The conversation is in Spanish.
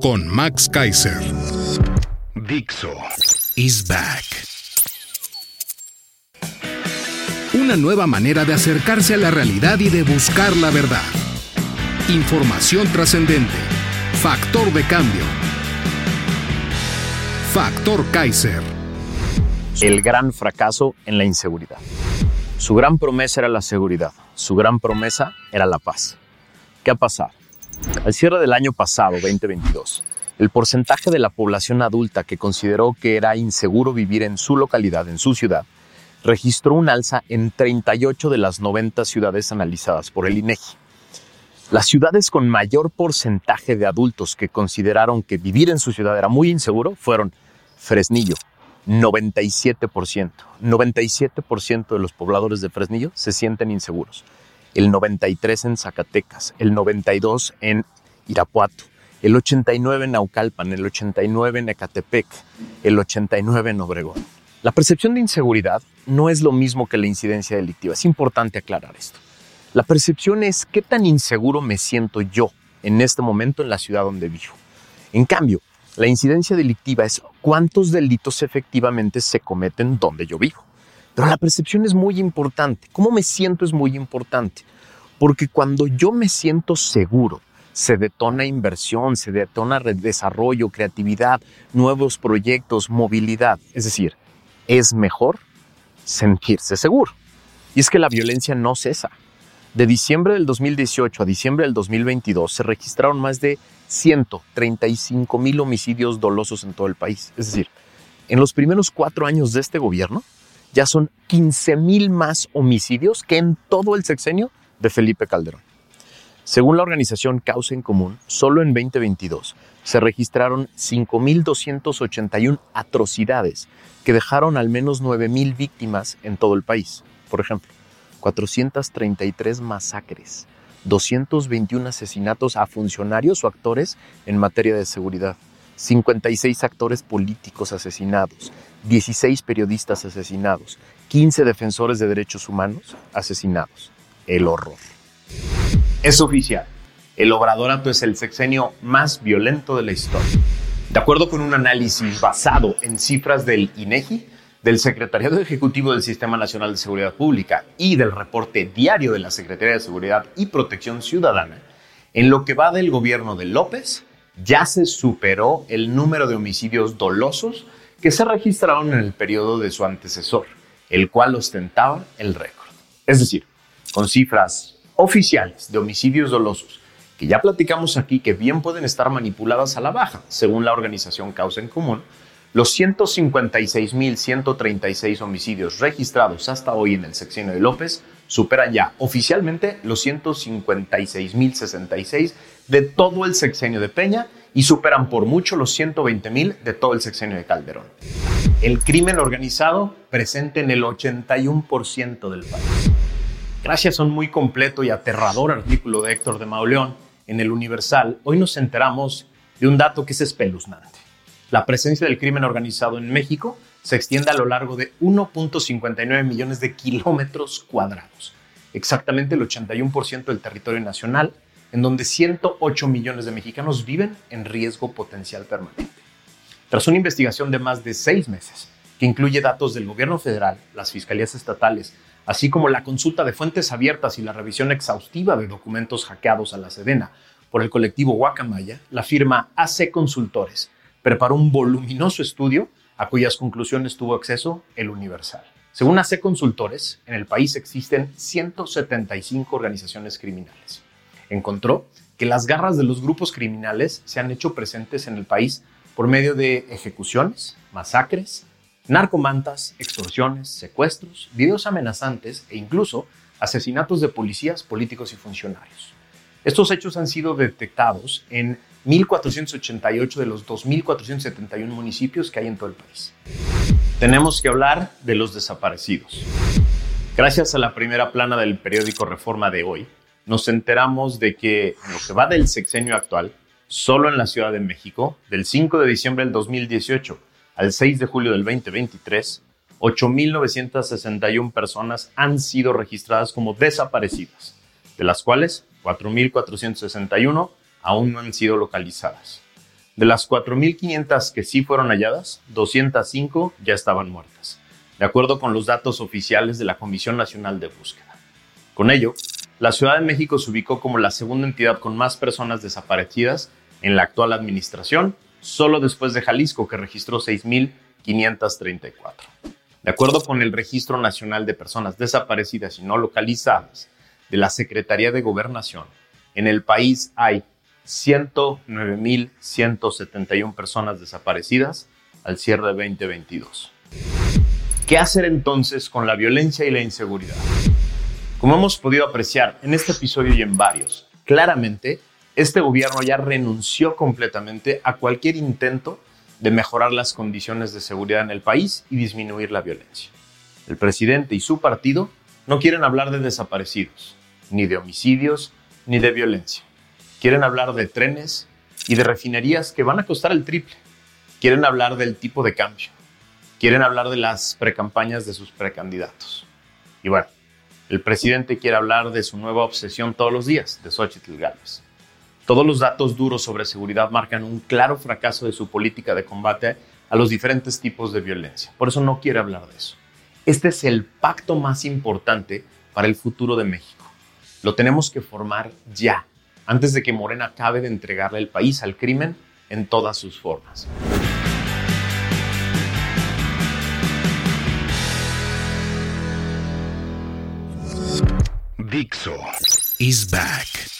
con Max Kaiser. Dixo is back. Una nueva manera de acercarse a la realidad y de buscar la verdad. Información trascendente. Factor de cambio. Factor Kaiser. El gran fracaso en la inseguridad. Su gran promesa era la seguridad. Su gran promesa era la paz. ¿Qué ha pasado? Al cierre del año pasado, 2022, el porcentaje de la población adulta que consideró que era inseguro vivir en su localidad, en su ciudad, registró un alza en 38 de las 90 ciudades analizadas por el INEGI. Las ciudades con mayor porcentaje de adultos que consideraron que vivir en su ciudad era muy inseguro fueron Fresnillo, 97%. 97% de los pobladores de Fresnillo se sienten inseguros el 93 en Zacatecas, el 92 en Irapuato, el 89 en Naucalpan, el 89 en Ecatepec, el 89 en Obregón. La percepción de inseguridad no es lo mismo que la incidencia delictiva. Es importante aclarar esto. La percepción es qué tan inseguro me siento yo en este momento en la ciudad donde vivo. En cambio, la incidencia delictiva es cuántos delitos efectivamente se cometen donde yo vivo. Pero la percepción es muy importante. ¿Cómo me siento es muy importante? Porque cuando yo me siento seguro, se detona inversión, se detona desarrollo, creatividad, nuevos proyectos, movilidad. Es decir, es mejor sentirse seguro. Y es que la violencia no cesa. De diciembre del 2018 a diciembre del 2022 se registraron más de 135 mil homicidios dolosos en todo el país. Es decir, en los primeros cuatro años de este gobierno, ya son 15 mil más homicidios que en todo el sexenio de Felipe Calderón. Según la organización Causa en Común, solo en 2022 se registraron 5.281 atrocidades que dejaron al menos 9.000 víctimas en todo el país. Por ejemplo, 433 masacres, 221 asesinatos a funcionarios o actores en materia de seguridad, 56 actores políticos asesinados, 16 periodistas asesinados, 15 defensores de derechos humanos asesinados. El horror. Es oficial. El Obradorato es el sexenio más violento de la historia. De acuerdo con un análisis basado en cifras del INEGI, del Secretariado Ejecutivo del Sistema Nacional de Seguridad Pública y del reporte diario de la Secretaría de Seguridad y Protección Ciudadana, en lo que va del gobierno de López, ya se superó el número de homicidios dolosos que se registraron en el periodo de su antecesor, el cual ostentaba el récord. Es decir, con cifras oficiales de homicidios dolosos, que ya platicamos aquí que bien pueden estar manipuladas a la baja, según la organización Causa en Común, los 156.136 homicidios registrados hasta hoy en el sexenio de López superan ya oficialmente los 156.066 de todo el sexenio de Peña y superan por mucho los 120.000 de todo el sexenio de Calderón. El crimen organizado presente en el 81% del país. Gracias a un muy completo y aterrador artículo de Héctor de Mauleón en el Universal, hoy nos enteramos de un dato que es espeluznante. La presencia del crimen organizado en México se extiende a lo largo de 1.59 millones de kilómetros cuadrados, exactamente el 81% del territorio nacional, en donde 108 millones de mexicanos viven en riesgo potencial permanente. Tras una investigación de más de seis meses, que incluye datos del gobierno federal, las fiscalías estatales, así como la consulta de fuentes abiertas y la revisión exhaustiva de documentos hackeados a la Sedena por el colectivo Guacamaya, la firma AC Consultores preparó un voluminoso estudio a cuyas conclusiones tuvo acceso el Universal. Según AC Consultores, en el país existen 175 organizaciones criminales. Encontró que las garras de los grupos criminales se han hecho presentes en el país por medio de ejecuciones, masacres, narcomantas, extorsiones, secuestros, videos amenazantes e incluso asesinatos de policías, políticos y funcionarios. Estos hechos han sido detectados en 1.488 de los 2.471 municipios que hay en todo el país. Tenemos que hablar de los desaparecidos. Gracias a la primera plana del periódico Reforma de hoy, nos enteramos de que en lo que va del sexenio actual, solo en la Ciudad de México, del 5 de diciembre del 2018 al 6 de julio del 2023, 8.961 personas han sido registradas como desaparecidas, de las cuales 4.461 aún no han sido localizadas. De las 4.500 que sí fueron halladas, 205 ya estaban muertas, de acuerdo con los datos oficiales de la Comisión Nacional de Búsqueda. Con ello, la Ciudad de México se ubicó como la segunda entidad con más personas desaparecidas en la actual administración, solo después de Jalisco, que registró 6.534. De acuerdo con el Registro Nacional de Personas Desaparecidas y No Localizadas de la Secretaría de Gobernación, en el país hay 109.171 personas desaparecidas al cierre de 2022. ¿Qué hacer entonces con la violencia y la inseguridad? Como hemos podido apreciar en este episodio y en varios, claramente este gobierno ya renunció completamente a cualquier intento de mejorar las condiciones de seguridad en el país y disminuir la violencia. El presidente y su partido no quieren hablar de desaparecidos, ni de homicidios, ni de violencia. Quieren hablar de trenes y de refinerías que van a costar el triple. Quieren hablar del tipo de cambio. Quieren hablar de las precampañas de sus precandidatos. Y bueno, el presidente quiere hablar de su nueva obsesión todos los días, de Xochitl Gálvez. Todos los datos duros sobre seguridad marcan un claro fracaso de su política de combate a los diferentes tipos de violencia. Por eso no quiere hablar de eso. Este es el pacto más importante para el futuro de México. Lo tenemos que formar ya, antes de que Morena acabe de entregarle el país al crimen en todas sus formas. Dixo is back.